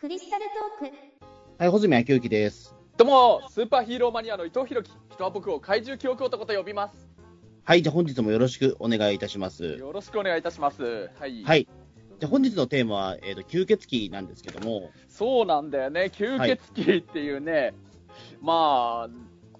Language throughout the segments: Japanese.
クリスタルトークはい、穂積昭之です。どうも、スーパーヒーローマニアの伊藤弘樹。人は僕を怪獣記憶男と呼びます。はい、じゃあ本日もよろしくお願いいたします。よろしくお願いいたします。はい。はい。じゃあ本日のテーマは、えっ、と、吸血鬼なんですけども、そうなんだよね。吸血鬼っていうね、まあ、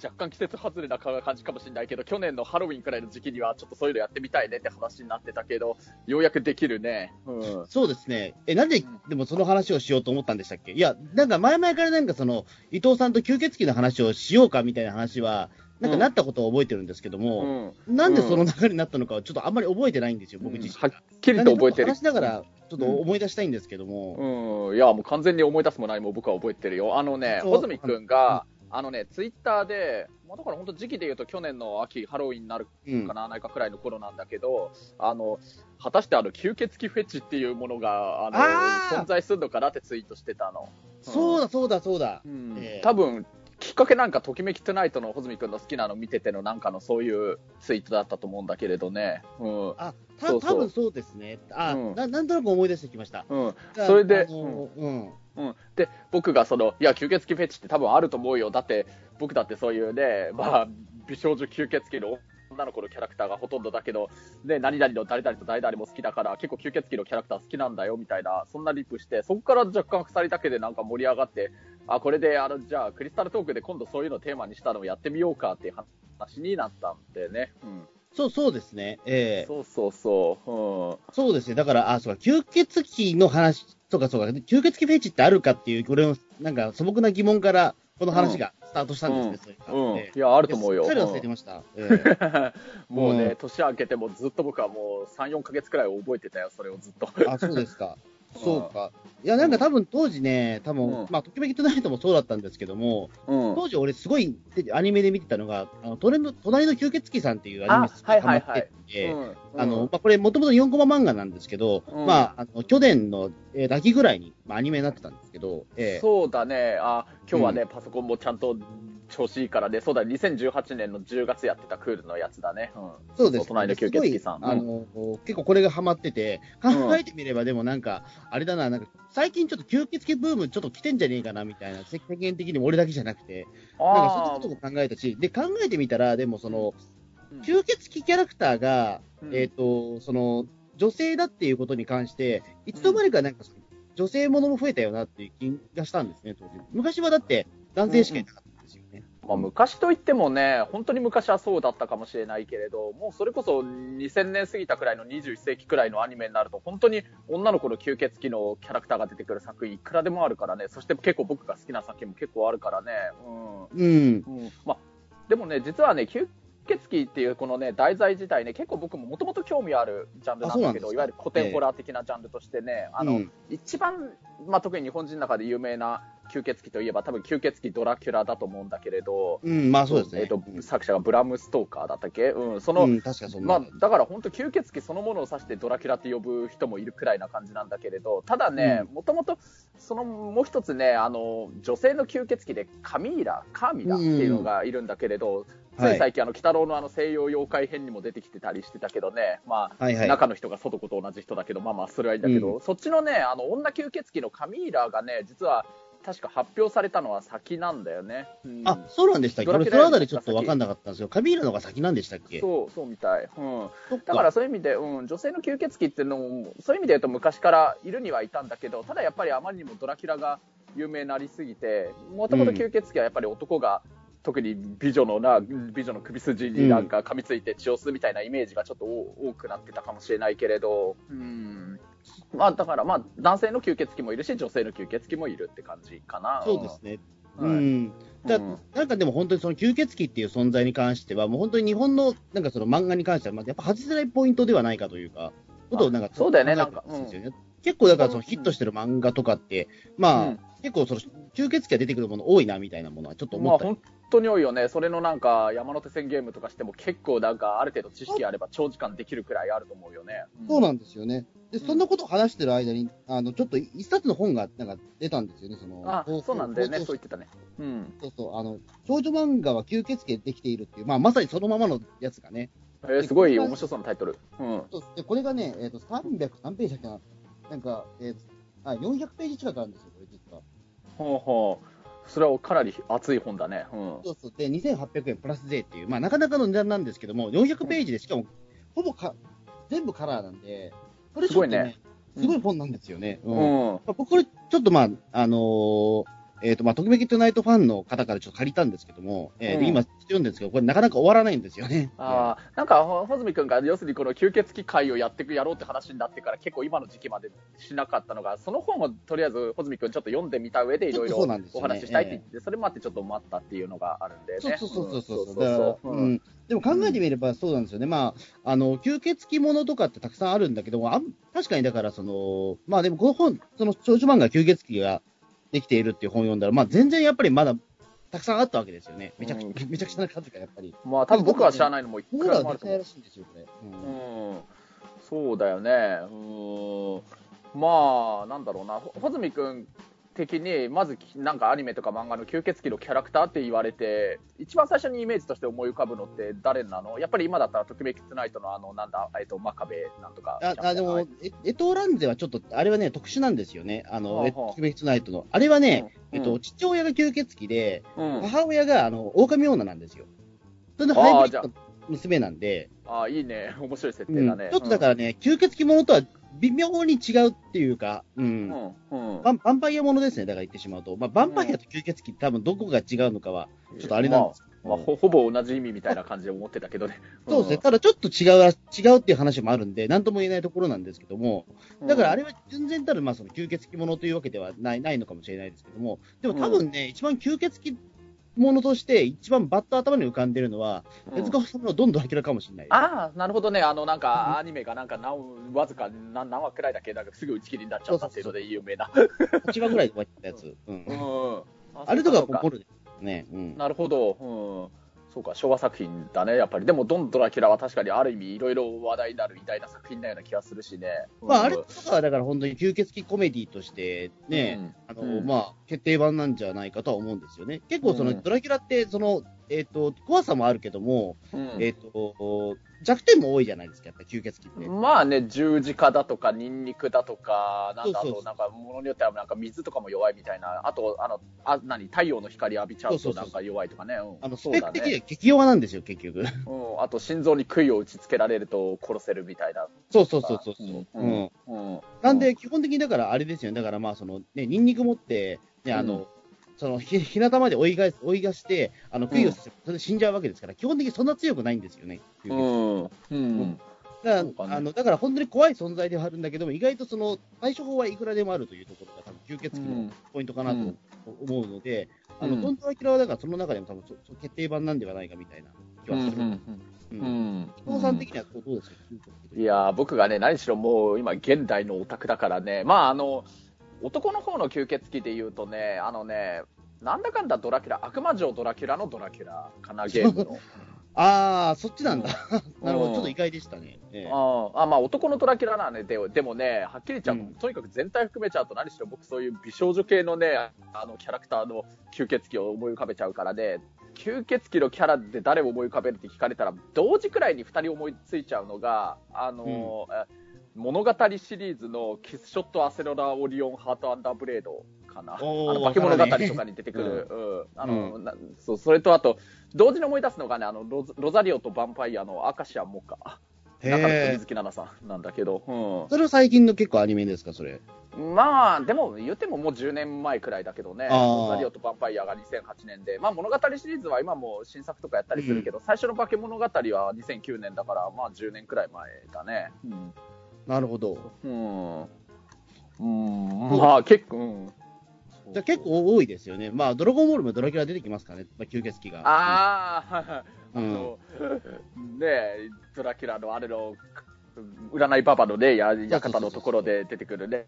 若干季節外れな感じかもしれないけど、去年のハロウィンくらいの時期にはちょっとそういうのやってみたいねって話になってたけど、ようやくできるね。うん。そうですね。え、なんでうん、でもその話をしようと思ったんでしたっけ？いや、なんか前々からなんかその、伊藤さんと吸血鬼の話をしようかみたいな話は、なんかなったことを覚えてるんですけどうも、ん。なんでその流れになったのかはちょっとあんまり覚えてないんですよ、僕自身。はっきりと覚えてる話。しながら、ちょっと思い出したいんですけども、うん、いや、もう完全に思い出すもないも僕は覚えてるよ。あのね、穂積君が、あのね、ツイッターで、まあ、だから本当時期で言うと去年の秋、ハロウィンになるうんか。な、ないかくらいの頃なんだけど、あの、果たしてあの、吸血鬼フェチっていうものが、あの、あー存在するのかなってツイートしてたの。そうだ、そうだ、そうだ。うんええ多分、きっかけなんか、ときめきトゥナイトの穂積君の好きなの見ててのなんかのそういうツイートだったと思うんだけれどね。うん。あ、たそうそう多分そうですね。あ、うんな、なんとなく思い出してきました。うん。それでうん。うん、で僕がそのいや吸血鬼フェチって多分あると思うよだって僕だってそういうね、まあ、美少女吸血鬼の女の子のキャラクターがほとんどだけど、ね、何々の誰々と誰々も好きだから結構吸血鬼のキャラクター好きなんだよみたいなそんなリップしてそこから若干2人だけでなんか盛り上がってあこれであのじゃあクリスタルトークで今度そういうのをテーマにしたのをやってみようかっていう話になったんでね、うん、そう、そうですね。ええ。そうそうそう、そうですね。だから、あ、そうか、吸血鬼の話、そうか、そうか、吸血鬼フェチってあるかっていう、これの、なんか素朴な疑問から、この話がスタートしたんですね、うん。うん。ええ。いやあると思うよ。すっかり忘れてました。ええ。もうね、うん。年明けてもずっと僕はもう3、4ヶ月くらい覚えてたよ、それをずっと。あ、そうですか。そうか。いや、なんか多分当時ね、多分、うん。まあ、ときめきトゥナイトもそうだったんですけども、うん。当時俺すごいアニメで見てたのが、あの、隣の隣の吸血鬼さんっていうアニメすごいハマってて、うんあの、まあ、これ、もともと4コマ漫画なんですけど、うん。まあ、あの、去年の、えー秋ぐらいに、まあ、アニメになってたんですけど、えー。そうだね、あ今日はね、パソコンもちゃんと調子いいからね、そうだ、2018年の10月やってたクールのやつだね。うん、そうです、隣の吸血鬼さん。すごいあの、結構これがハマってて、考えてみればでもなんか、あれだな、なんか、最近ちょっと吸血鬼ブームちょっと来てんじゃねえかな、みたいな、世間的にも俺だけじゃなくて、なんかそういうことも考えたし、で、考えてみたら、でもその、うん吸血鬼キャラクターが、うんえっ、と、その、女性だっていうことに関して、いつの間にかなんか女性ものも増えたよなっていう気がしたんですね、当時。昔はだって、男性。まあ、昔といってもね、本当に昔はそうだったかもしれないけれど、もうそれこそ2000年過ぎたくらいの21世紀くらいのアニメになると、本当に女の子の吸血鬼のキャラクターが出てくる作品、いくらでもあるからね、そして結構僕が好きな作品も結構あるからね、うん。うん。うんまあ、でもね、実はね、吸血鬼っていうこのね、題材自体ね、結構僕ももともと興味あるジャンルなんだけど、いわゆる古典ホラー的なジャンルとしてね、あの、うん。一番、まあ、特に日本人の中で有名な吸血鬼といえば、多分吸血鬼ドラキュラだと思うんだけれど、うん、まあそうですね。えっ、と、作者がブラム・ストーカーだったっけ？うん、その、うん、確かそ。まあ、だから本当吸血鬼そのものを指してドラキュラって呼ぶ人もいるくらいな感じなんだけれど、ただね、もともと、そのもう一つね、あの、女性の吸血鬼でカミーラ、カーミラっていうのがいるんだけれど、つい最近あの、鬼太郎のあの西洋妖怪編にも出てきてたりしてたけどね、まあ、はいはい。中の人が外子と同じ人だけど、まあまあ、それはいいんだけど、そっちのね、あの、女吸血鬼のカミーラがね、実は、確か発表されたのは先なんだよね。うんあ、そうなんでしたっけ？俺そのあたりちょっとわかんなかったんですよ。カビールのが先なんでしたっけ？そう、そうみたい。うん。だからそういう意味で、うん、女性の吸血鬼っていうのも、そういう意味で言うと昔からいるにはいたんだけど、ただやっぱりあまりにもドラキュラが有名になりすぎて、もともと吸血鬼はやっぱり男が、特に美女のな、美女の首筋になんか噛みついて血を吸うみたいなイメージがちょっと多くなってたかもしれないけれど、うん。まあだからまあ男性の吸血鬼もいるし、女性の吸血鬼もいるって感じかな。そうですね。ううんん。だうんなんかでも本当にその吸血鬼っていう存在に関しては、もう本当に日本のなんかその漫画に関しては、まあやっぱ外せないポイントではないかというか、ことをなんかそうだよね考えてるんですよね結構だからそのヒットしてる漫画とかって、まあ、うん結構その吸血鬼が出てくるもの多いなみたいなものはちょっと思ったり、まあ本当に多いよね。それのなんか山手線ゲームとかしても結構なんかある程度知識あれば長時間できるくらいあると思うよね。そうなんですよね。で、うんそんなことを話してる間に、あの、ちょっと一冊の本がなんか出たんですよね、その。あ、そうなんだよね。こそう言ってたね。うん。そうそう、あの、少女漫画は吸血鬼でできているっていう、まあ、まさにそのままのやつがね。えーすごい面白そうなタイトル。うん。で、これがね、えっ、と、303ページだっけな？なんか、えーあ400ページ近くあるんですよ、これ。ほうほう。それはかなり熱い本だね。うん。そうそう。で、2800円プラス税っていう、まあなかなかの値段なんですけども、400ページでしかも、ほぼか、全部カラーなんで、これちょっとね、すごいねすごい本なんですよね。うんうん。まあ僕これ、ちょっとまあ、あのーえっ、と、まあ、ときめきトゥナイトファンの方からちょっと借りたんですけども、えーでうん今、読んでるんですけど、これなかなか終わらないんですよね。ああ、なんか、ほ穂積君が、要するにこの吸血鬼会をやってく、やろうって話になってから、結構今の時期までしなかったのが、その本をとりあえず、穂積君ちょっと読んでみた上で、いろいろお話ししたいって言って、それもあってちょっと待ったっていうのがあるんでね。そうそうそうそうそう。そううんでも考えてみればそうなんですよね。まあ、あの、吸血鬼ものとかってたくさんあるんだけども、あん確かにだからその、まあでもこの本、その少女漫画吸血鬼ができているっていう本を読んだら、まあ全然やっぱりまだたくさんあったわけですよね。めちゃくちゃ、めちゃくちゃな数がやっぱり。まあ、多分僕は知らないのもいく僕らでもあると思うらしいんですよ、これ。うんうん、そうだよね。うん、まあ、なんだろうな、ほ穂積君的に、まず、なんかアニメとか漫画の吸血鬼のキャラクターって言われて、一番最初にイメージとして思い浮かぶのって誰なの？やっぱり今だったら、ときめきツナイトのあの、なんだ、えっと、真壁なんとか。ああでも、えエトーランゼはちょっと、あれはね、特殊なんですよね。あの、はあはあえトキメキツナイトの。あれはね、うんえっと、父親が吸血鬼で、うん、母親が、あの、狼女なんですよ。それのあーハイブリッドの娘なんで、あいいね、面白い設うん定だね。ちょっとだからね、吸血鬼ものとは微妙に違うっていうか、うん。うん、うん、うんバンパイアものですね、だから言ってしまうと。まあ、バンパイアと吸血鬼多分どこが違うのかは、ちょっとあれなんです。けど、まあ、まあほほぼ同じ意味みたいな感じで思ってたけどね。そうですね。ただちょっと違うら、違うっていう話もあるんで、なんとも言えないところなんですけども、うん。だからあれは純然たる、まあ、その吸血鬼ものというわけではないないのかもしれないですけども、でも多分ね、一番吸血鬼ものとして、一番バッと頭に浮かんでるのは、うん手塚治虫のどんどん明らかもしれない。ああ、なるほどね。あの、なんか、アニメがなんか何、わずか何何話くらいだっけ？なんかすぐ打ち切りになっちゃったっていうので有名な。8話ぐらいで終わったやつ。うんうん。あれとかそう心ですね。うん。なるほど。うん。そうか、昭和作品だね、やっぱり。でも、ドン・ドラキュラは確かにある意味、いろいろ話題になる偉大な作品なような気がするしね。まあ、あれうんとかはだから本当に吸血鬼コメディとしてね、あの、うんまあ、決定版なんじゃないかとは思うんですよね。結構その、うんドラキュラって、その、えっ、と、怖さもあるけども、うんえっ、と、弱点も多いじゃないですか、やっぱ吸血鬼って。まあね、十字架だとか、ニンニクだとか、なんだ、あそうそうと、なんか、ものによっては、なんか水とかも弱いみたいな、あと、あの、あ、何、太陽の光浴びちゃうと、なんか弱いとかね。うんあの、スペック的には激弱なんですよ、結局。うん、あと心臓に杭を打ち付けられると殺せるみたいな。そうそうそうそう。うんうんうんなんで、基本的にだからあれですよね。だからまあ、その、ね、ニンニク持って、ね、あの、うんその、ひ、日向まで追いが、追いがして、あの、杭をさせ、それで死んじゃうわけですから、基本的にそんな強くないんですよね。うん。うん。だか、らね。あの、だから本当に怖い存在ではあるんだけども、意外とその、対処法はいくらでもあるというところが多分、吸血鬼のポイントかなと思うので、あの、うん。ドントアキラはだからその中でも多分そ、そ決定版なんではないかみたいな気はする。ううんん。お父さん的にはどうですか、いやー僕がね、何しろもう今、現代のオタクだからね、まあ、あの、男の方の吸血鬼で言うとね、あのね、なんだかんだドラキュラ、悪魔城ドラキュラのドラキュラかな、ゲームの。ああ、そっちなんだ。うんなるほど、ちょっと意外でしたね。ええああまあ男のドラキュラなんで、ででもね、はっきり言っちゃう、うんとにかく全体含めちゃうと、何しろ僕、そういう美少女系のね、あのキャラクターの吸血鬼を思い浮かべちゃうからね、吸血鬼のキャラで誰を思い浮かべるって聞かれたら、同時くらいに2人思いついちゃうのが、あのえ物語シリーズのキスショット・アセロラ・オリオン・ハート・アンダーブレードかな。あの化け物語とかに出てくる、うん。あのなそうそれとあと、同時に思い出すのがね、あのロザロザリオとヴァンパイアのアカシア・モカ。中野水木奈々さんなんだけど、それは最近の結構アニメですか、それ。うん、まあ、でも言ってももう10年前くらいだけどね、あー。ロザリオとヴァンパイアが2008年で、まあ、物語シリーズは今も新作とかやったりするけど、最初の化け物語は2009年だから、まあ10年くらい前だね。うんなるほど。うん。うん、まあ結構、うん。じゃあ結構多いですよね。まあ、ドラゴンボールもドラキュラ出てきますからね、まあ、吸血鬼が。ああ、あうん の、ねえ、ドラキュラのあれの、占いババのね、や館のところで出てくるね。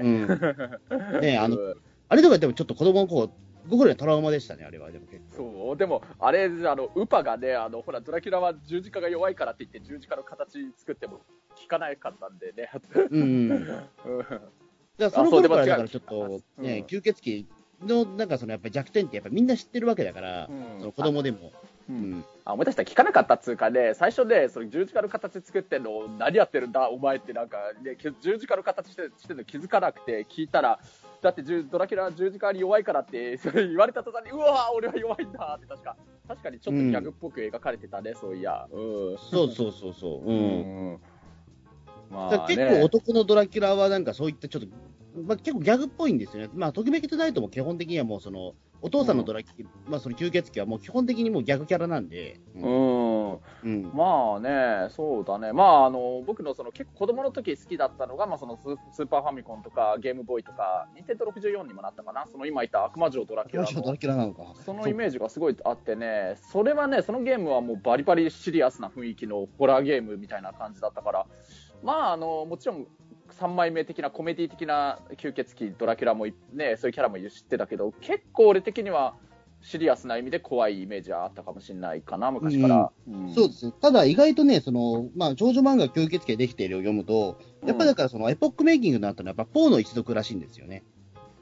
うん。ねあのうんあれとかでもちょっと子供の頃、僕らにはトラウマでしたね、あれは。でも結構。そう、でも、あれ、あの、ウパがね、あの、ほら、ドラキュラは十字架が弱いからって言って、十字架の形作っても効かないかったんでね。うんうん。う んだからその頃からだからちょっと、ね、うん吸血鬼のなんかそのやっぱり弱点ってやっぱみんな知ってるわけだから、うんその子供でも。うん。あ思い出した聞かなかったっつうかね、最初ね、その十字架の形作ってんの、何やってるんだ、お前ってなんか、ね、き十字架の形してしてんの気づかなくて、聞いたら、だって十ドラキュラは十字架に弱いからって、そ れ言われた途端に、うわ俺は弱いんだって、確か、確かにちょっとギャグっぽく描かれてたね、そういや。うん。そうそうそうそう。うん。うん。まだから結構男のドラキュラはなんかそういったちょっと、まあ、結構ギャグっぽいんですよね。まあ、ときめきトゥナイトも基本的にはもうその、お父さんのドラキュ、まあその吸血鬼はもう基本的にもうギャグキャラなんで。ううん。ん。うん。まあね、そうだね、まあ、あの僕のその結構子供の時好きだったのが、まあ、そのススーパーファミコンとかゲームボーイとか、ニンテンド64にもなったかな、その今言った悪魔城ドラキュラのドラキュラなのか。そのイメージがすごいあってね、それはね、そのゲームはもうバリバリシリアスな雰囲気のホラーゲームみたいな感じだったから、まあ、あのもちろん3枚目的なコメディ的な吸血鬼ドラキュラもいね、そういうキャラも知ってたけど、結構俺的にはシリアスな意味で怖いイメージはあったかもしれないかな、昔から。うんそうですね。ただ意外とね、その、まあ、少女漫画吸血鬼でできているを読むと、やっぱりだからそのエポックメイキングになったのはやっぱポーの一族らしいんですよね。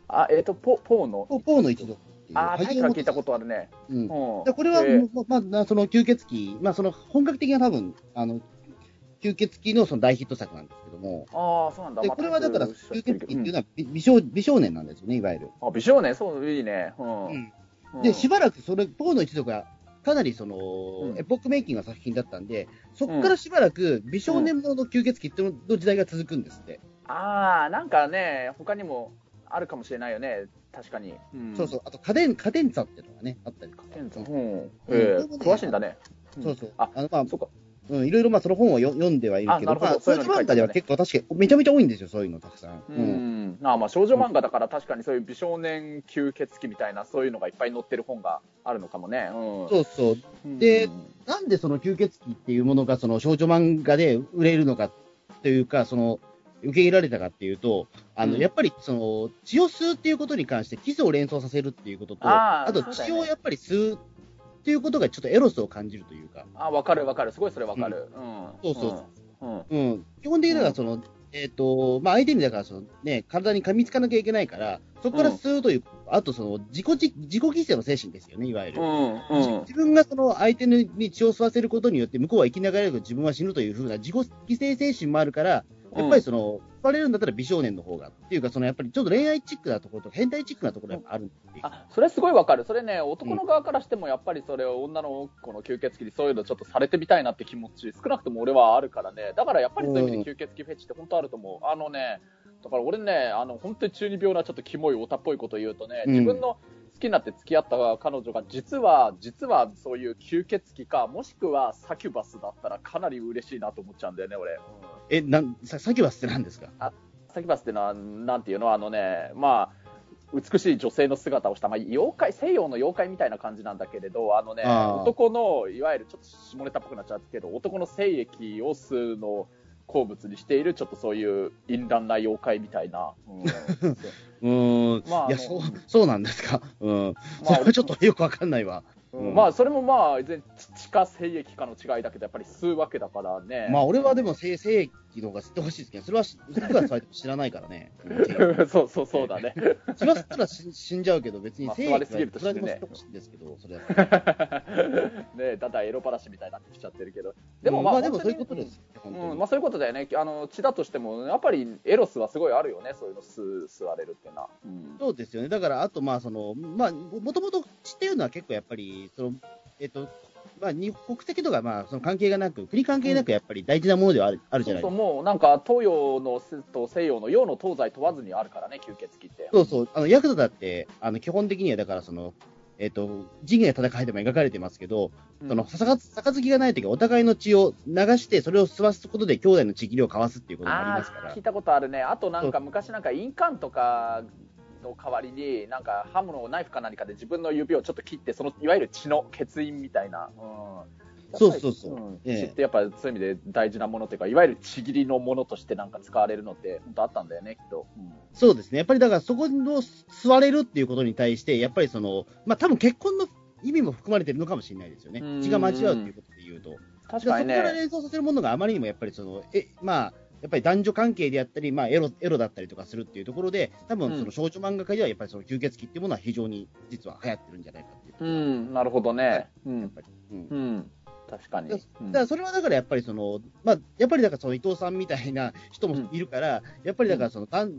あ、えっ、と、ポ、ポーの？ポポーの一族。あー、タイトルは聞いたことあるね。うん。うん。でこれは、まあ、その吸血鬼、まあ、その本格的な多分、あの、吸血鬼のその大ヒット作なんですけども、ああ、そうなんだ。で、まあこれはだから、吸血鬼っていううんのは美美少美少年なんですよね、いわゆる。あ、美少年、そう、いいね。う。うんうんで、しばらくそれ、ポーの一族が、かなりその、うんエポックメイキングな作品だったんで、そこからしばらく美少年ものの吸血鬼っていうの時代が続くんですって。ああ、なんかね、他にもあるかもしれないよね。確かに。うんそうそう。あと、家電、家電差っていうのがね、あったりとか。うん。うんええうん詳しいんだね。そうそう。あ、あの、まあ、そうか。うん、いろいろまあその本をよ読んではいるけど、あなるほどまあ、少女漫画では結構確かにめちゃめちゃ多いんですよ、そういうのたくさん。ううん。ん。あまあ少女漫画だから確かにそういう美少年吸血鬼みたいなそういうのがいっぱい載ってる本があるのかもね。うん。そうそう。うんでなんでその吸血鬼っていうものがその少女漫画で売れるのかというか、その、受け入れられたかっていうと、あの、うんやっぱりその、血を吸うっていうことに関して、キスを連想させるっていうことと、あと血をやっぱり吸うっていうことがちょっとエロスを感じるというか、あ、わかるわかる。すごいそれわかる。うん。そうそううん。うん。基本的にだからその、えっ、と、まあ、相手にだからそのね、体に噛みつかなきゃいけないから、そこから吸うという、あとその、自己じ、自己犠牲の精神ですよね、いわゆる。うん。うん。自分がその相手に血を吸わせることによって、向こうは生きながら自分は死ぬというふうな自己犠牲精神もあるから、やっぱりその、吸われるんだったら美少年の方が、っていうか、そのやっぱりちょっと恋愛チックなところと変態チックなところがある。あそれすごいわかる、それね、男の側からしてもやっぱりそれを女の子の吸血鬼にそういうのちょっとされてみたいなって気持ち、少なくとも俺はあるからね、だからやっぱりそういう意味で吸血鬼フェチって本当あると思う。あのね、だから俺ね、あの本当に中二病なちょっとキモいオタっぽいこと言うとね、自分の好きになって付き合った彼女が実は、実はそういう吸血鬼か、もしくはサキュバスだったらかなり嬉しいなと思っちゃうんだよね、俺。うんえ、なん、さ、さっきはって何ですか？サキュバスってのは、なんていうの、あのね、まあ、美しい女性の姿をした、まあ、妖怪、西洋の妖怪みたいな感じなんだけれど、あのね、男の、いわゆるちょっと下ネタっぽくなっちゃうけど、男の精液を吸うのを好物にしている、ちょっとそういう淫乱な妖怪みたいな。うんうー ん。まあいや、そうそうなんですか。うん。まあそれはちょっとよくわかんないわ。うんまあ、それもまあ、全地下精液かの違いだけど、やっぱり吸うわけだからね。まあ、俺はでも、性、性器の方が吸ってほしいですけど、それはし、いくらされても知らないからね。う んそうそうそうだね。それはたら死死んじゃうけど、別にまあ性吸われすぎるといくら死ぬねでも吸ってほしいんですけど、それは。ねだんだんエロ話みたいになってきちゃってるけど。でもうんまあ、でもそういうことですまあ、そういうことだよね、あの血だとしても、やっぱりエロスはすごいあるよね、そういうの吸吸われるっていうのは。うんそうですよね。だから、あと、まあ、その、まあ、もともと血っていうのは結構やっぱり、その、えっと、まあ、に国籍とか、まあ、その関係がなく、国関係なく、やっぱり大事なものではある,、あるじゃそうそう、ないですか。もうなんか東洋のと西洋の洋の東西問わずにあるからね、吸血鬼って。そうそう。あの、ヤクザだって、あの、基本的には、だから、その、えっと、仁義な戦いでも描かれてますけど、うんその、杯がないときは、お互いの血を流して、それを吸わすことで、兄弟のちぎりを交わすっていうこともありあますからー聞い。たことあるね、あとなんか昔、なんか印鑑とかの代わりに、なんか刃物をナイフか何かで自分の指をちょっと切って、そのいわゆる血の血印みたいな。うんそうそうそううんええ血ってやっぱそういう意味で大事なものというか、いわゆるちぎりのものとしてなんか使われるのって、本当あったんだよね、きっと。うんそうですね。やっぱりだからそこの吸われるっていうことに対して、やっぱりその、まあ多分結婚の意味も含まれてるのかもしれないですよねうん。血が間違うっていうことで言うと。確かにだからそこからね。連想させるものがあまりにもやっぱりその、え、まあ、やっぱり男女関係であったり、まあ、エロエロだったりとかするっていうところで、多分その少女漫画界ではやっぱりその吸血鬼っていうものは非常に実は流行ってるんじゃないかっていう。うん、なるほどね。うん。やっぱり。うんうん。確かに。だうんからそれはだからやっぱりその、まあ、やっぱりだからその伊藤さんみたいな人もいるから、やっぱりだからその、たん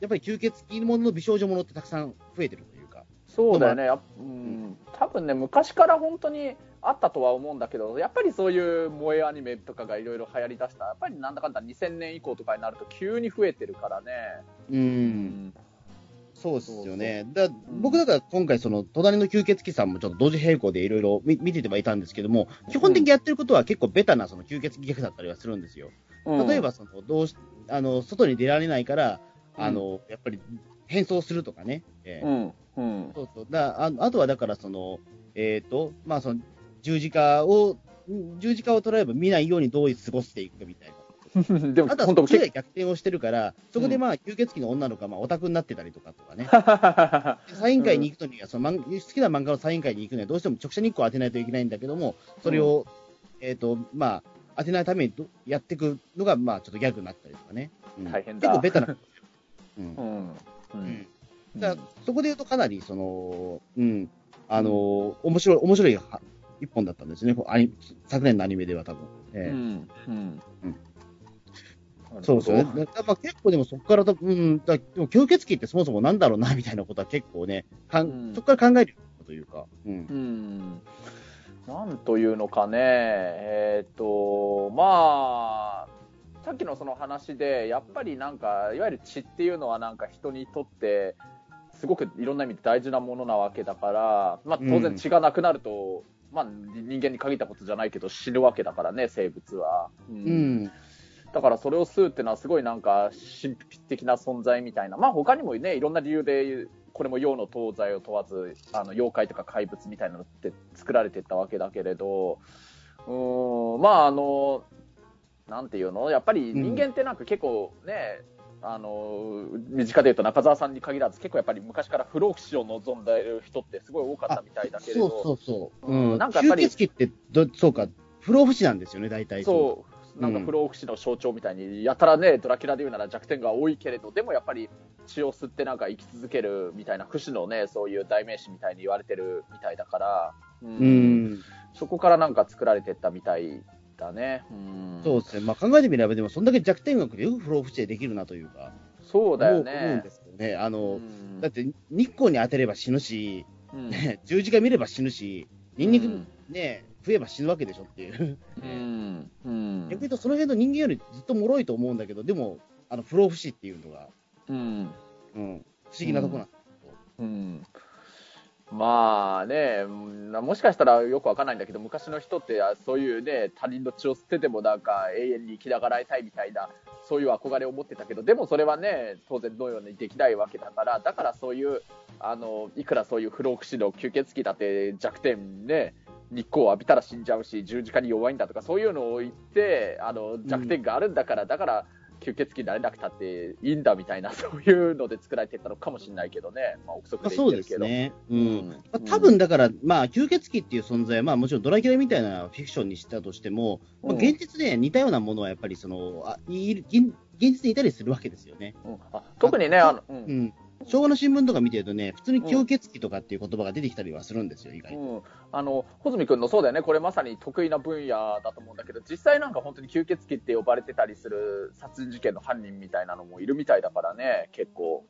やっぱり吸血鬼ものの美少女ものってたくさん増えてるというか。そうだよね。うん。多分ね、昔から本当にあったとは思うんだけど、やっぱりそういう萌えアニメとかがいろいろ流行りだした。やっぱりなんだかんだ2000年以降とかになると急に増えてるからね。う。。うんそうですよね。だ僕だから今回その、隣の吸血鬼さんもちょっと同時並行でいろいろ見見ててはいたんですけども、基本的にやってることは結構ベタなその吸血鬼ギャグだったりはするんですよ。うん例えばその、どうし、あの、外に出られないから、あの、やっぱり変装するとかね。ええうん。うん。そうそう。だああとはだからその、えっ、と、まあその、十字架を、ん十字架を捉えば見ないようにどう過ごしていくかみたいな。でもあとはそっちで逆転をしてるから、そこでまあ、吸血鬼の女の子がまあオタクになってたりとかとかね。構 サイン会に行くときは、その漫好きな漫画のサイン会に行くにはどうしても直射日光を当てないといけないんだけども、それを、えっ、と、まあ、当てないためにどやっていくのが、まあ、ちょっとギャグになったりとかね。うん大変だ結構ベタな。うんう。ん。ううんん。だそこで言うとかなり、その、うん、あのー面白い、面白いは一本だったんですね。アニ昨年のアニメでは多分。うええん。うんうんそうですよね。だからまあ結構でもそこからと、うん、だでも吸血鬼ってそもそもなんだろうな、みたいなことは結構ね、かんうんそこから考えるというか、うん。うん。なんというのかね、えっ、と、まあ、さっきのその話で、やっぱりなんか、いわゆる血っていうのはなんか人にとって、すごくいろんな意味で大事なものなわけだから、まあ当然血がなくなると、まあ人間に限ったことじゃないけど死ぬわけだからね、生物は。ううん。だからそれを吸うっていうのはすごいなんか神秘的な存在みたいな。まあ他にもね、いろんな理由で、これも洋の東西を問わず、あの、妖怪とか怪物みたいなのって作られてったわけだけれど、うーん、まああの、なんていうの？やっぱり人間ってなんか結構ね、あの、身近で言うと中澤さんに限らず結構やっぱり昔から不老不死を望んでいる人ってすごい多かったみたいだけれど。そうそうそう。うんうん。なんかやっぱり吸血鬼ってど、そうか、不老不死なんですよね、大体。そう、なんか不老不死の象徴みたいに、やたらね、ドラキュラで言うなら弱点が多いけれど、でもやっぱり血を吸ってなんか生き続けるみたいな、不死のね、そういう代名詞みたいに言われてるみたいだから、うう。ん。そこからなんか作られてったみたいだね。うん、そうですね。まあ考えてみれば、でもそんだけ弱点枠でよく不老不死でできるなというか。そうだよ思う思うんねで。すよね。あうの、んだって日光に当てれば死ぬし、うんね、十字架見れば死ぬし、ニンニクうんえば死ぬわけでしょっていう。うんうん逆に言うと、その辺の人間よりずっと脆いと思うんだけど、でも、あの不老不死っていうのが、うんうん、不思議なとこなんですうんまあね、もしかしたらよくわかんないんだけど、昔の人ってそういうね、他人の血を吸ってでもなんか永遠に生きながらえたいみたいな、そういう憧れを持ってたけど、でもそれはね、当然のようにできないわけだから、だからそういう、あの、いくらそういう不老不死の吸血鬼だって弱点ね、日光を浴びたら死んじゃうし、十字架に弱いんだとか、そういうのを言って、あの、弱点があるんだから、だから、吸血鬼になれなくたっていいんだみたいな、そういうので作られてったのかもしれないけどね。まあ、憶測まあ、でそうで。すね。う。うんんまあ、多分だから、まあ、吸血鬼っていう存在は、まあ、もちろんドラキュラみたいなフィクションにしたとしても、まあ、うん現実で似たようなものはやっぱりその、あいる現現実にいたりするわけですよね。うんあ特にね、あの、うんうん。昭和の新聞とか見てるとね、普通に吸血鬼とかっていう言葉が出てきたりはするんですよ、意外と。うん、あの、穂積君のそうだよね、これまさに得意な分野だと思うんだけど、実際なんか本当に吸血鬼って呼ばれてたりする殺人事件の犯人みたいなのもいるみたいだからね、結構。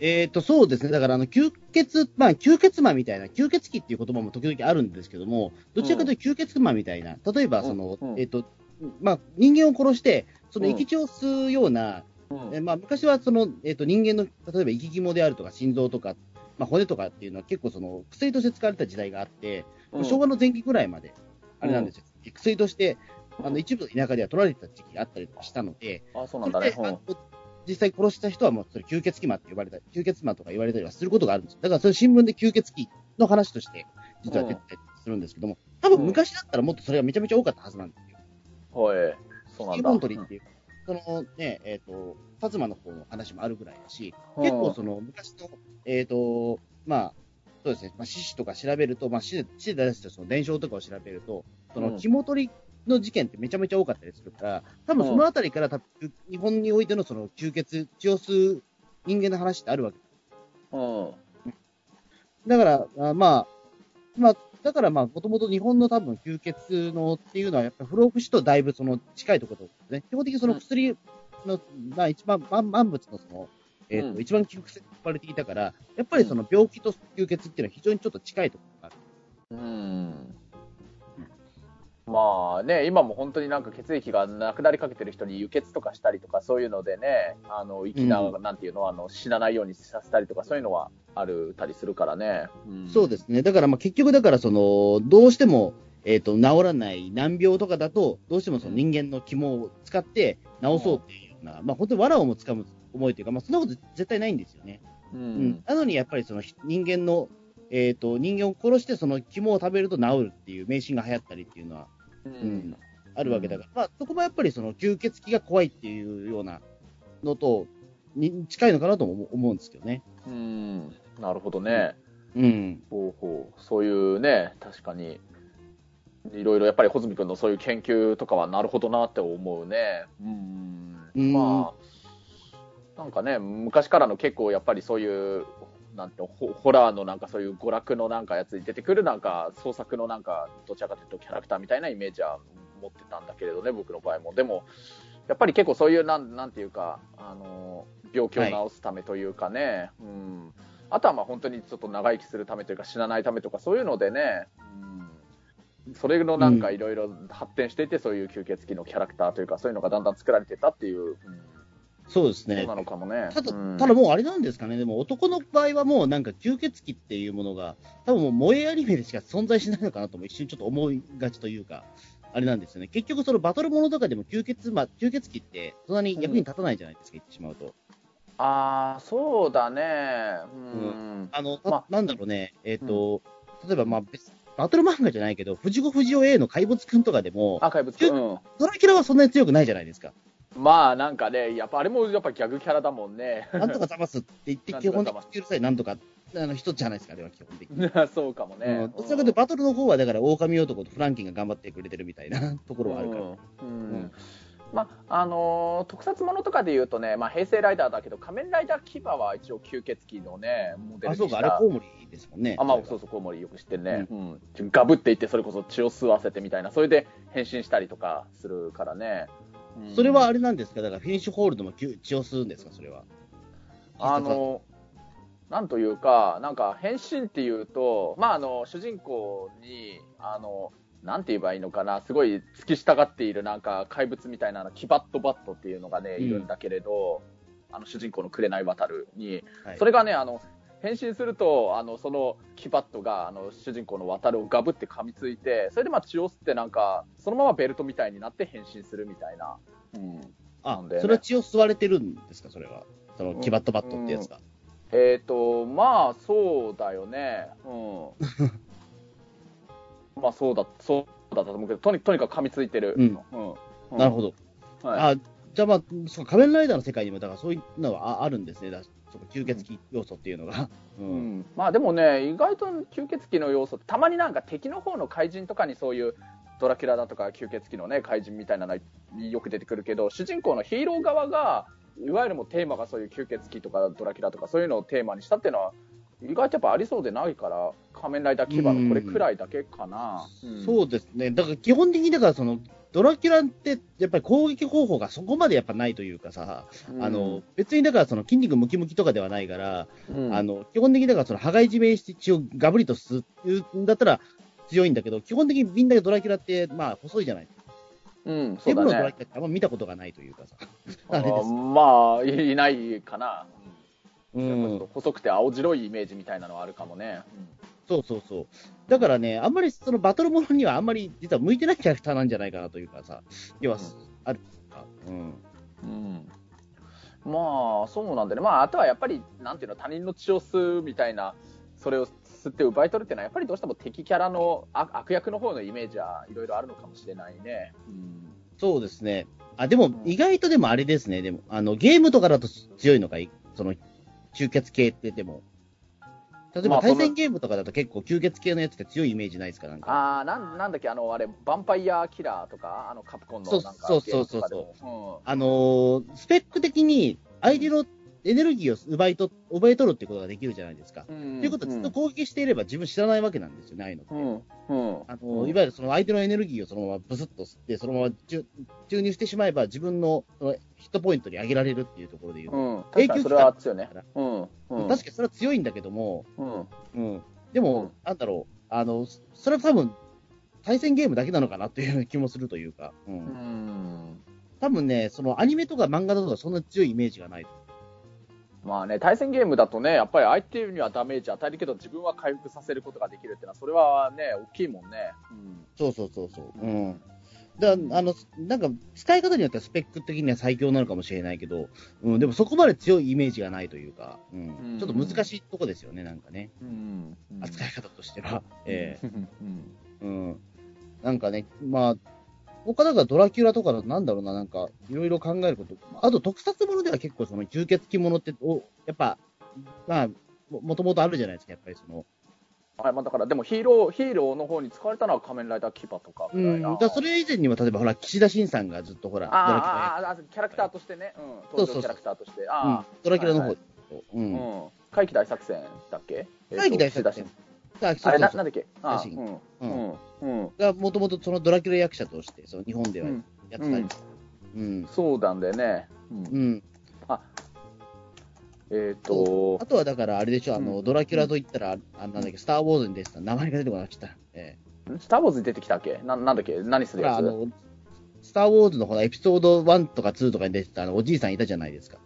えっ、と、そうですね。だから、あの、吸血、まあ、吸血魔みたいな、吸血鬼っていう言葉も時々あるんですけども、どちらかというと吸血魔みたいな、例えば、その、うん。うん。えっ、と、まあ、人間を殺して、そのうん。生き血を吸うような、うんえまあ、昔はその、えっ、と、人間の、例えば生き肝であるとか、心臓とか、まあ、骨とかっていうのは結構その、薬として使われた時代があって、うん昭和の前期ぐらいまで、あれなんですよ。薬として、あの、一部の田舎では取られてた時期があったりとかしたので、あ、そうなん実際殺した人はもうそれ吸血鬼魔って呼ばれた、吸血魔とか言われたりはすることがあるんですよ。だからそれ新聞で吸血鬼の話として実は出てたりするんですけども、多分昔だったらもっとそれがめちゃめちゃ多かったはずなんですよ。うん、はい。そうなんだ。シーモントリーっていう、そのね、えっ、と、薩摩の方の話もあるぐらいだし、結構その昔の、えっ、と、まあ、そうですね、まあ、死死とか調べると、まあ、死で死で出したその伝承とかを調べると、そうんの肝取りの事件ってめちゃめちゃ多かったりするから、多分そのあたりから多分日本においてのその吸血、血を吸う人間の話ってあるわけ。うん。だから、あまあ、まあ、だからまあ、もともと日本の多分吸血のっていうのは、やっぱり不老不死とだいぶその近いところですね。基本的にその薬の、まあ一番万万物のその、えっ、と、うん一番吸血と呼ばれていたから、やっぱりその病気と吸血っていうのは非常にちょっと近いところがある。うんまあね、今も本当になんか血液がなくなりかけてる人に輸血とかしたりとか、そういうのでね、あの生きな、うなんていうの、あの死なないようにさせたりとか、そういうのはあるたりするからね。うんそうですね。だからまあ結局だからその、どうしても、えっ、と、治らない難病とかだと、どうしてもその人間の肝を使って治そうっていうような、まあ本当に藁をもつかむ思いというか、まあそんなこと絶対ないんですよね。ううんん。なのにやっぱりそのひ人間の、えっ、と、人間を殺してその肝を食べると治るっていう迷信が流行ったりっていうのは、ううんん、あるわけだから、まあそこもやっぱりその吸血鬼が怖いっていうようなのと、に近いのかなとも思思うんですけどね。うん。なるほどね。うん。ほうほう。そういうね、確かに。いろいろやっぱり穂積君のそういう研究とかはなるほどなって思うね。うん。うんまあ、なんかね、昔からの結構やっぱりそういう、なんてホホラーのなんかそういう娯楽のなんかやつに出てくるなんか創作のなんかどちらかというとキャラクターみたいなイメージは持ってたんだけれどね、僕の場合も。でも、やっぱり結構そういうなんなんていうか、あの、病気を治すためというかね、うん。あとはまあ本当にちょっと長生きするためというか死なないためとかそういうのでね、うん、それのなんかいろいろ発展していて、そういう吸血鬼のキャラクターというかそういうのがだんだん作られてたっていう、うん、そうですねそうな。のかもね。ただ、うんただもうあれなんですかね、でも男の場合はもうなんか吸血鬼っていうものが、多分もう萌えアニメでしか存在しないのかなとも一瞬ちょっと思いがちというか、あれなんですよね。結局そのバトルものとかでも吸血、まあ吸血鬼ってそんなに役に立たないじゃないですか、言ってしまうと。ああ、そうだね。うん。あの、まななんだろうね、えっ、と、例えばまあ別、バトル漫画じゃないけど、藤子不二雄 A の怪物くんとかでも、あ、怪物くん。うん。ドラキュラはそんなに強くないじゃないですか。まあなんかね、やっぱあれもやっぱギャグキャラだもんね。なんとかざますって言って、基本的にうるさいなんとか、あの人じゃないですか、あれは基本的に。そうかもうねん。どちらかというと、バトルの方は、だから、狼男とフランキンが頑張ってくれてるみたいなところはあるから。うんうんまああのー特撮ものとかで言うとね、まあ、平成ライダーだけど、仮面ライダー牙は一応吸血鬼のね、モデルあ、にそうか、あれ。コウモリですもんね。あまあ、そうそう、コウモリよく知ってるね。うん。ガブっていって、それこそ血を吸わせてみたいな、それで変身したりとかするからね。うん。それはあれなんですか？だから、フィニッシュホールドも吸血を吸うんですか？それは。あの、なんというか、なんか変身っていうと、まあ、あの、主人公に、あの、なんて言えばいいのかな、すごい付き従っているなんか怪物みたいな、キバットバットっていうのがね、うん。いるんだけれど、あの主人公の紅渡るに、はい。それがね、あの、変身すると、あの、そのキバットが、あの、主人公の渡るをガブって噛みついて、それでまあ血を吸ってなんか、そのままベルトみたいになって変身するみたいな。うん。あねそれは血を吸われてるんですか？それは。その、キバットバットってやつが。えっ、と、まあ、そうだよね。うん。まあ、そうだ、そうだったと思うけど、とにとにかく噛みついてる。うんうん。なるほど。ど。はい、あ、じゃあまあ、そう仮面ライダーの世界にも、だからそういうのはああるんですね。だその吸血鬼要素っていうのが。う。うんん。まあ、でもね、意外と吸血鬼の要素って、たまになんか敵の方の怪人とかにそういう、ドラキュラだとか吸血鬼のね、怪人みたいなのよく出てくるけど、主人公のヒーロー側が、いわゆるもうテーマがそういう吸血鬼とかドラキュラとかそういうのをテーマにしたっていうのは、意外とやっぱありそうでないから、仮面ライダー牙のこれくらいだけかな。うんそうですね。だから基本的に、だからその、ドラキュラって、やっぱり攻撃方法がそこまでやっぱないというかさ、あの、別にだからその筋肉ムキムキとかではないから、うんあの、基本的にだからその、羽がいじめして血をガブリと吸うんだったら強いんだけど、基本的にみんなドラキュラって、まあ、細いじゃないですか。うん、そうだデブのドラね。キュラってあんま見たことがないというかさ。あれですあまあ、いいないかな。ううんん。細くて青白いイメージみたいなのはあるかもね。そうそうそう。だからね、あんまりそのバトルものにはあんまり実は向いてないキャラクターなんじゃないかなというかさ、要は、うんあるか。うん。うん。まあ、そうなんだね。まあ、あとはやっぱり、なんていうの、他人の血を吸うみたいな、それを吸って奪い取るっていうのは、やっぱりどうしても敵キャラの悪悪役の方のイメージはいろいろあるのかもしれないね。うん。そうですね。あ、でもん意外とでもあれですね。でも、あの、ゲームとかだと強いのがいい、その、吸血系ってでも。例えば対戦ゲームとかだと結構吸血系のやつって強いイメージないですかなんか。ああ、なんなんだっけ、あの、あれ、ヴァンパイアキラーとか、あの、カプコンのなんかそうそうそうそうゲームとかでもあのースペック的に相手のエネルギーを奪いと奪い取るってことができるじゃないですか。うん。ということはずっと攻撃していれば自分知らないわけなんですよね、ああいうのって。うん。うん。あうんのいわゆるその相手のエネルギーをそのままブスッと吸って、そのまま注注入してしまえば自分のそのヒットポイントに上げられるっていうところで言うと、うん。確かにそれは強いね。うん。うん。確かにそれは強いんだけども、うん。うん、でも、うんなんだろう、あの、それは多分、対戦ゲームだけなのかなっていう気もするというか、うんうん。多分ね、そのアニメとか漫画だとそんな強いイメージがない。まあね、対戦ゲームだとね、やっぱり相手にはダメージ与えるけど、自分は回復させることができるっていうのは、それはね、大きいもんね。そうそうそうそう。うん。だあの、なんか、使い方によってはスペック的には最強なのかもしれないけど、うん、でもそこまで強いイメージがないというか、うん、うんちょっと難しいとこですよね、なんかね。うん。うん。扱い方としては。えうん。えうん。なんかね、まあ、他だからドラキュラとかのなんだろうな、なんか、いろいろ考えること。あと特撮ものでは結構その吸血鬼ものって、おやっぱ、まあ、ももともとあるじゃないですか、やっぱりその。はい、まあだから、でもヒーロー、ヒーローの方に使われたのは仮面ライダーキバとかぐうん。だからそれ以前には、例えばほら、岸田新さんがずっとほら、ドラキュラあーあー、あーキャラクターとしてね。うん。登場キャラクターとして。うんあ、ドラキュラの方、はいうん。あ。うん。怪奇大作戦だっけ？怪奇大作戦。ああれな、んだっけ？あ大うん。ううんん。うん。が、もともとそのドラキュラ役者として、その日本ではうんやってたり。うん。そうなんだよね。うんうん。えっとあ、とはだから、あれでしょ、あの、うんドラキュラといったら、あなんだっけ、スター・ウォーズに出てた名前が出てこなくなった。えスター・ウォーズに出てきたっけ？ななんだっけ？何するやつ？あの、スター・ウォーズのほら、エピソード1とか2とかに出てたあのおじいさんいたじゃないですか。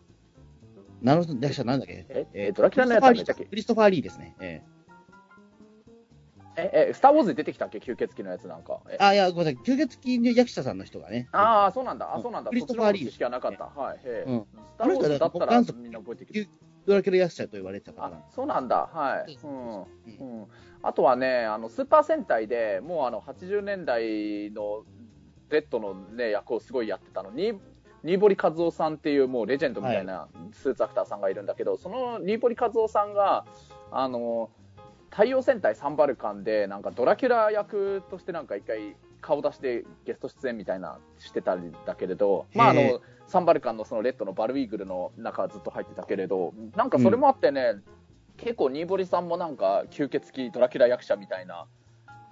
なるほど、役者なんだっけ？ええドラキュラのやつだっけ？クリストファー・リーですね。ええ、え、スター・ウォーズに出てきたっけ？吸血鬼のやつなんか。ええあ、いや、ごめんなさい、吸血鬼の役者さんの人がね。ああ、そうなんだ。あ、うんそうなんだ。クリストファーリー知識はなかった。はい。うんスター・ウォーズだったらみんな覚えてくる。ドラキュラ役者と言われてた方なんあで、そうなんだ。はい。そうん。うん。あとはね、あの、スーパー戦隊でもうあの、80年代のレッドのね、役をすごいやってたのに、新堀和夫さんっていうもうレジェンドみたいなスーツアクターさんがいるんだけど、その新堀和夫さんが、あの、太陽戦隊サンバルカンで、なんかドラキュラ役としてなんか一回顔出してゲスト出演みたいなしてたんだけれど、まああへの、サンバルカンのそのレッドのバルウィーグルの中はずっと入ってたけれど、なんかそれもあってね、結構新堀さんもなんか吸血鬼ドラキュラ役者みたいな、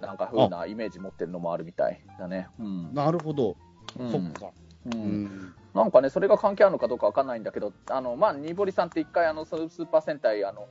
なんか風なイメージ持ってるのもあるみたいだね。うん。なるほど。うんそっか。ううんん。なんかね、それが関係あるのかどうかわかんないんだけど、あの、まあ、ニーボリさんって一回、あのスーパー戦隊、あの、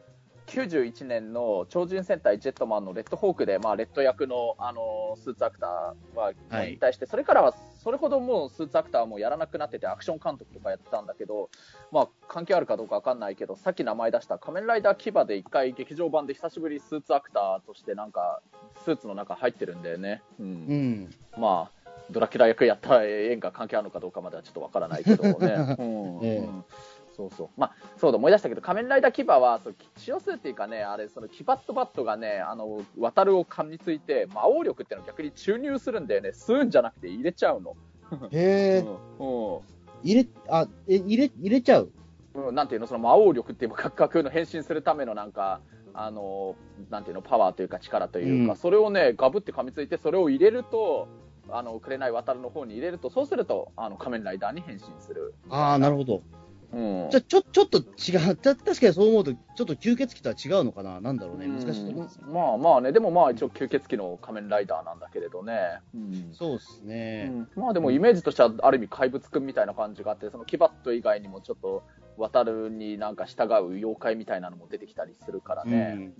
91年の超人戦隊ジェットマンのレッドホークで、まあ、レッド役の、あの、スーツアクターははい引退して、それからは、それほどもうスーツアクターもやらなくなってて、アクション監督とかやってたんだけど、まあ、関係あるかどうかわかんないけど、さっき名前出した仮面ライダーキバで一回劇場版で久しぶりスーツアクターとしてなんか、スーツの中入ってるんだよね。うんうん。まあ、ドラキュラ役やった縁が関係あるのかどうかまではちょっとわからないけどね。うんええうんそうそう。まあ、そうだ、思い出したけど、仮面ライダーキバは、そう、血を吸うっていうかね、あれ、その、キバットバットがね、あの、渡るを噛みついて、魔王力っていうのを逆に注入するんだよね。吸うんじゃなくて入れちゃうの。へえ、うん。入れ、あ、え、入れ、入れちゃう？うん。うんなんていうの、その魔王力っていうか、架空の変身するためのなんか、あの、なんていうの、パワーというか力というか、うんそれをね、ガブって噛みついて、それを入れると、あの、紅渡るの方に入れると、そうすると、あの、仮面ライダーに変身する。ああ、なるほど。うん。じゃ、ちょ、ちょっと違う。た確かにそう思うと、ちょっと吸血鬼とは違うのかな？なんだろうね。難しいと思うんですよ。うんまあまあね、でもまあ一応吸血鬼の仮面ライダーなんだけれどね。うんそうですね。うんまあでもイメージとしてはある意味怪物くんみたいな感じがあって、そのキバット以外にもちょっと渡るになんか従う妖怪みたいなのも出てきたりするからね。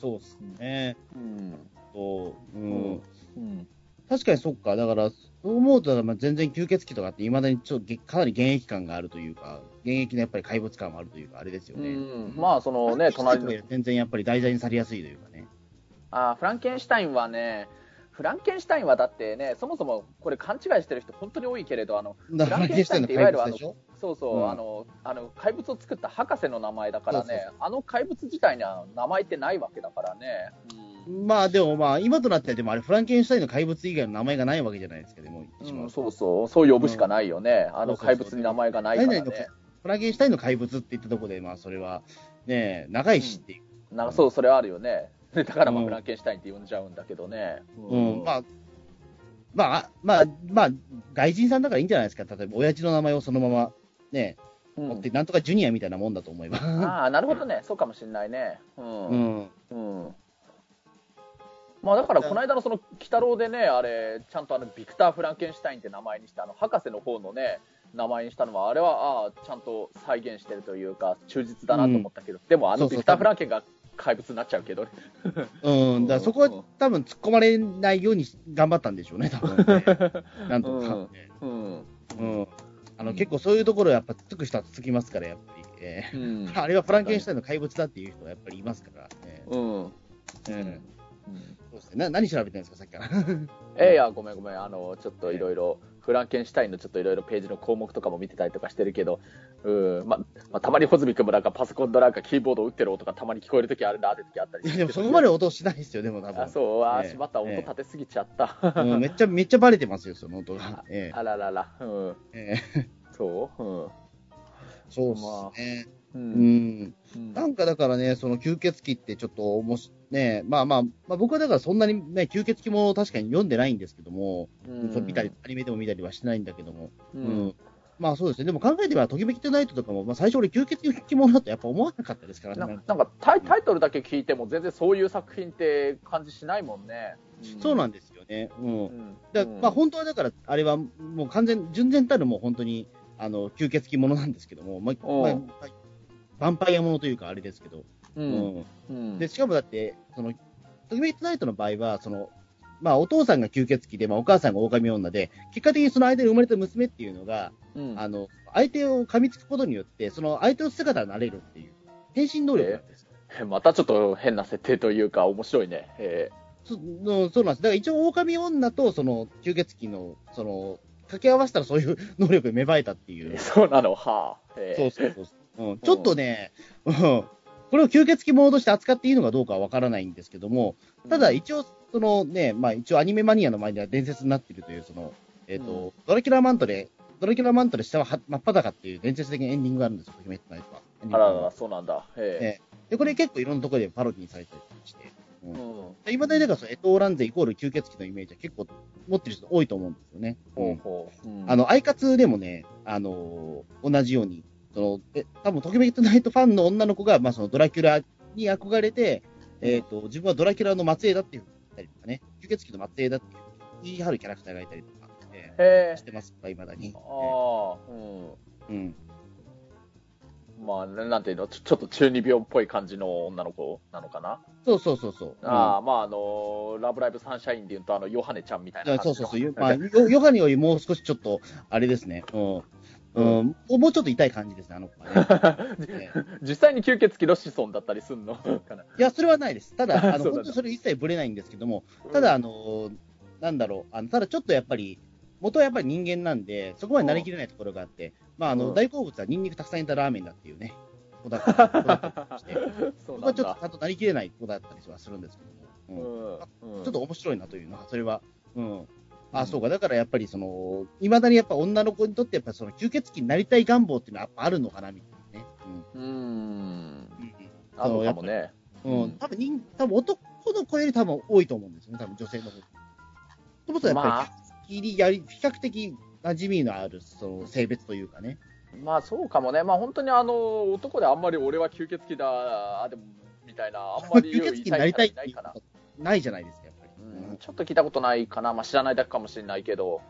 そうですね。うんそう、ううんん。うん確かにそっか。だから、そう思うと、まあ、全然吸血鬼とかって未だにちょっとげかなり現役感があるというか、現役のやっぱり怪物感もあるというか、あれですよね。うんまあそのね、隣の、全然やっぱり題材にされやすいというかね。あフランケンシュタインはね、フランケンシュタインはだってね、そもそもこれ勘違いしてる人本当に多いけれど、あの、フランケンシュタインの怪物でしょ？そうそう、うんあの、あの、怪物を作った博士の名前だからね、あの怪物自体には名前ってないわけだからね。まあでもまあ、今となってはでもあれ、フランケンシュタインの怪物以外の名前がないわけじゃないですか、でも、うん、そうそう、そう呼ぶしかないよね。あの怪物に名前がないからね。フランケンシュタインの怪物って言ったところで、まあそれは、ね、長いしっていう。なそう、それはあるよね。だからまあうんフランケンシュタインって呼んじゃうんだけどね。うん、まあ、まあ、まあ、まあ、外人さんだからいいんじゃないですか。例えば、親父の名前をそのまま、ね、うん持って、なんとかジュニアみたいなもんだと思えば。ああ、なるほどね。そうかもしれないね。うん。ううん。ん。まあだから、この間のその、鬼太郎でね、あれ、ちゃんとあの、ビクター・フランケンシュタインって名前にした、あの、博士の方のね、名前にしたのは、あれは、ああ、ちゃんと再現してるというか、忠実だなと思ったけど、でもあの、ビクター・フランケンが怪物になっちゃうけどね。うん。だからそこは多分突っ込まれないように頑張ったんでしょうね、多分ね。なんとか、ね。うん。うん。あの、うん結構そういうところやっぱつく人はつきますから、やっぱり。えうんー あれはフランケンシュタインの怪物だっていう人はやっぱりいますから。えうん。ーうんそうですね。な何調べてるんですか、さっきから？えーいや、ごめんごめん。あの、ちょっといろいろ、フランケンシュタインのちょっといろいろページの項目とかも見てたりとかしてるけど、うん、ま、まあ、たまに穂積君もなんかパソコンのなんかキーボードを打ってる音がたまに聞こえるときあるなって時あったりいや、でもそこまで音しないですよ、でも多分。あ、そう、あ、ええしまった、音ええ立てすぎちゃった。うんめっちゃ、めっちゃバレてますよ、その音が。えあららら、うん、ええそう、うん。そうですね。う。うんん。うんなんかだからね、その吸血鬼ってちょっとおもし、ね、まあまあ、まあ僕はだからそんなにね、吸血鬼も確かに読んでないんですけども、うんそう見たり、アニメでも見たりはしてないんだけども、ううんん。まあそうですね。でも考えてみれば、ときめきトゥナイトとかも、まあ最初俺吸血鬼ものだとやっぱ思わなかったですからなね。なんかタイタイトルだけ聞いても全然そういう作品って感じしないもんね。そうなんでですよね。うん。す。だまあ本当はだから、あれはもう完全、純然たるもう本当に、あの、吸血鬼ものなんですけども、まあ、まあ、まあヴァンパイアものというかあれですけど、う。うんん。うん。で、しかもだって、その、ときめきトゥナイトの場合は、その、まあお父さんが吸血鬼で、まあお母さんが狼女で、結果的にその間に生まれた娘っていうのが、うんあの、相手を噛みつくことによって、その相手の姿になれるっていう、変身能力なんです。またちょっと変な設定というか、面白いね。えそのそうなんです。だから一応、狼女とその吸血鬼の、その、掛け合わせたらそういう 能力が芽生えたっていうー。そうなの、はあ。えーそうそうそう。うん、ちょっとね、うん、これを吸血鬼モードとして扱っていいのかどうかはわからないんですけども、ただ一応、そのね、まあ一応アニメマニアの前では伝説になっているという、その、えっ、と、うんドラキュラマントで、ドラキュラマントで下はは真っ裸っていう伝説的なエンディングがあるんですよ、姫ナイトは。エンディングがあららら、そうなんだ。えで、これ結構いろんなところでパロディにされたりして、うんえうん。で今だにだからそのエトーランゼイコール吸血鬼のイメージは結構持ってる人多いと思うんですよね。ほうほう。うんあ、の、アイカツでもね、あのー同じように、その、え、多分、ときめきトゥナイトファンの女の子が、まあ、そのドラキュラに憧れて、えっ、と、自分はドラキュラの末裔だっていうたりとかね、吸血鬼の末裔だって言い張るキャラクターがいたりとか、えへえーしてますか、未だに。ああ、うん。えーうん。まあ、なんていうの、ちょちょっと中二病っぽい感じの女の子なのかな？そうそうそうそう。ああ、まあ、あのラブライブサンシャインで言うと、あの、ヨハネちゃんみたいうんな。そうそうそう。まあ、ヨヨハネよりもう少しちょっと、あれですね。うん。うん、もうちょっと痛い感じですね、あの子はね。え ー実際に吸血鬼の子孫だったりすんの？かな。いや、それはないです。ただ、あの、本当にそれ一切ぶれないんですけども、ただ、あの、なんだろう、あの、ただちょっとやっぱり、元はやっぱり人間なんで、そこまでなりきれないところがあって、まあ、あの、うん。大好物はニンニクたくさん入れたラーメンだっていうね、子だったりして、そこはちょっとち。ゃんとなりきれない子だったりはするんですけども、うん。うん。ちょっと面白いなというのは、それは、うん。あ、うんそうか。だからやっぱりその、未だにやっぱ女の子にとってやっぱその吸血鬼になりたい願望っていうのはやっぱあるのかな、みたいなね。うん。うん。あるかもね。うん。多分人、多分男の子より多分多いと思うんですよね、多分女性の方。ともとやっぱり、やり、比較的馴染みのある、その性別というかね。まあそうかもね。まあ本当にあの、男であんまり俺は吸血鬼だ、あでも、みたいな、あんまり吸血鬼になりたいってないかな。ないじゃないですちょっと聞いたことないかな。まあ知らないだけかもしれないけど。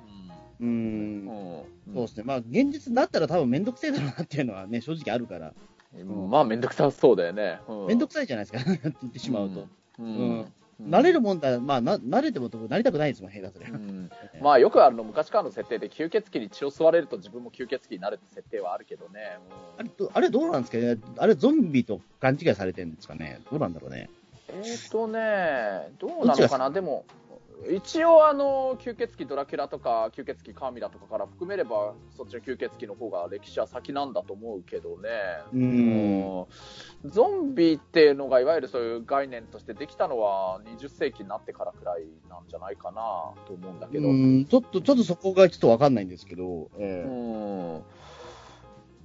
うん。ううん。ん。そうですね。まあ、現実だったら多分めんどくせえだろうなっていうのはね、正直あるから、うんまあめんどくさそうだよね。うんめんどくさいじゃないですか、って言ってしまうと。。うん。うんうん慣れるもんだ、まあ、な、慣れてもなりたくないですもん、下手すりゃ。うんまあよくあるの昔からの設定で吸血鬼に血を吸われると自分も吸血鬼になるって設定はあるけどね。あれど、あれどうなんですかねあれゾンビと勘違いされてるんですかねどうなんだろうね。えーとね、どうなのかな、でも、一応、あの吸血鬼ドラキュラとか、吸血鬼カーミラとかから含めれば、そっちの吸血鬼の方が歴史は先なんだと思うけどね。うん。うんゾンビっていうのが、いわゆるそういう概念としてできたのは、20世紀になってからくらいなんじゃないかなと思うんだけど。うん、ちょっと、ちょっとそこがちょっとわかんないんですけど、ええ。うん。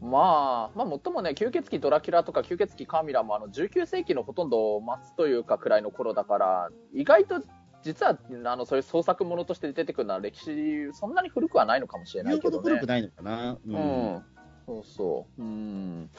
まあ、まあ、もっともね、吸血鬼ドラキュラとか吸血鬼カミラもあの19世紀のほとんど末というかくらいの頃だから、意外と実はあのそういう創作ものとして出てくるのは歴史、そんなに古くはないのかもしれないうけどね古く。ないのかな。ううん、そうそう。うん。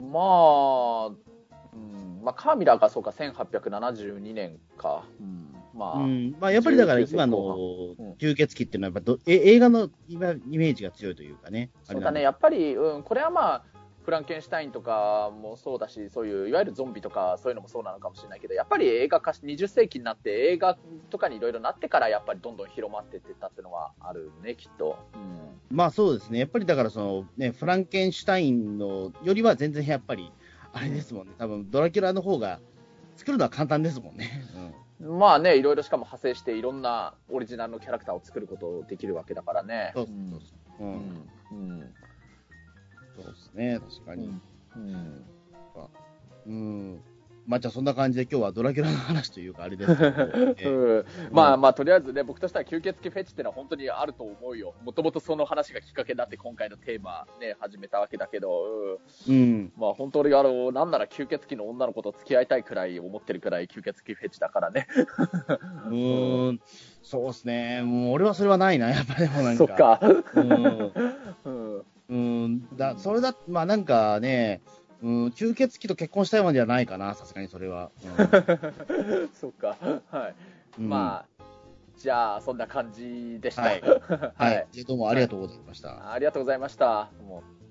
まあ、うん、まあ、カーミラがそうか、1872年か。うん、まあ、うんまあ、やっぱりだから19世紀今後の吸血鬼っていうのはやっぱどえ映画の今イメージが強いというかね。そうだね、やっぱり、うん、これはまあ、フランケンシュタインとかもそうだし、そういういわゆるゾンビとかそういうのもそうなのかもしれないけど、やっぱり映画化し、20世紀になって映画とかにいろいろなってから、やっぱりどんどん広まってってったっていうのはあるね、きっと。うんまあそうですね。やっぱりだからそのね、フランケンシュタインのよりは全然やっぱり、あれですもんね。多分ドラキュラの方が作るのは簡単ですもんね。まあね、いろいろしかも派生して、いろんなオリジナルのキャラクターを作ることできるわけだからね。そうそうそう。う。うんんうんそうですね。確かに。うんうん。まあじゃあそんな感じで今日はドラキュラの話というかあれですけど、まあまあ、とりあえずね、僕としては吸血鬼フェチってのは本当にあると思うよ。もともとその話がきっかけになって今回のテーマね、始めたわけだけど、うんうん。まあ本当にあの、なんなら吸血鬼の女の子と付き合いたいくらい思ってるくらい吸血鬼フェチだからね。うーん。そうですね。もう俺はそれはないな。やっぱでもなんか。そっ。か。うん。うんうん。だ、それだ、まあなんかね、うん、吸血鬼と結婚したいまではないかな、さすがにそれは。そっか。はい。うん、まあ、じゃあ、そんな感じでした。はいははい。どうもありがとうございました。ありがとうございました。もう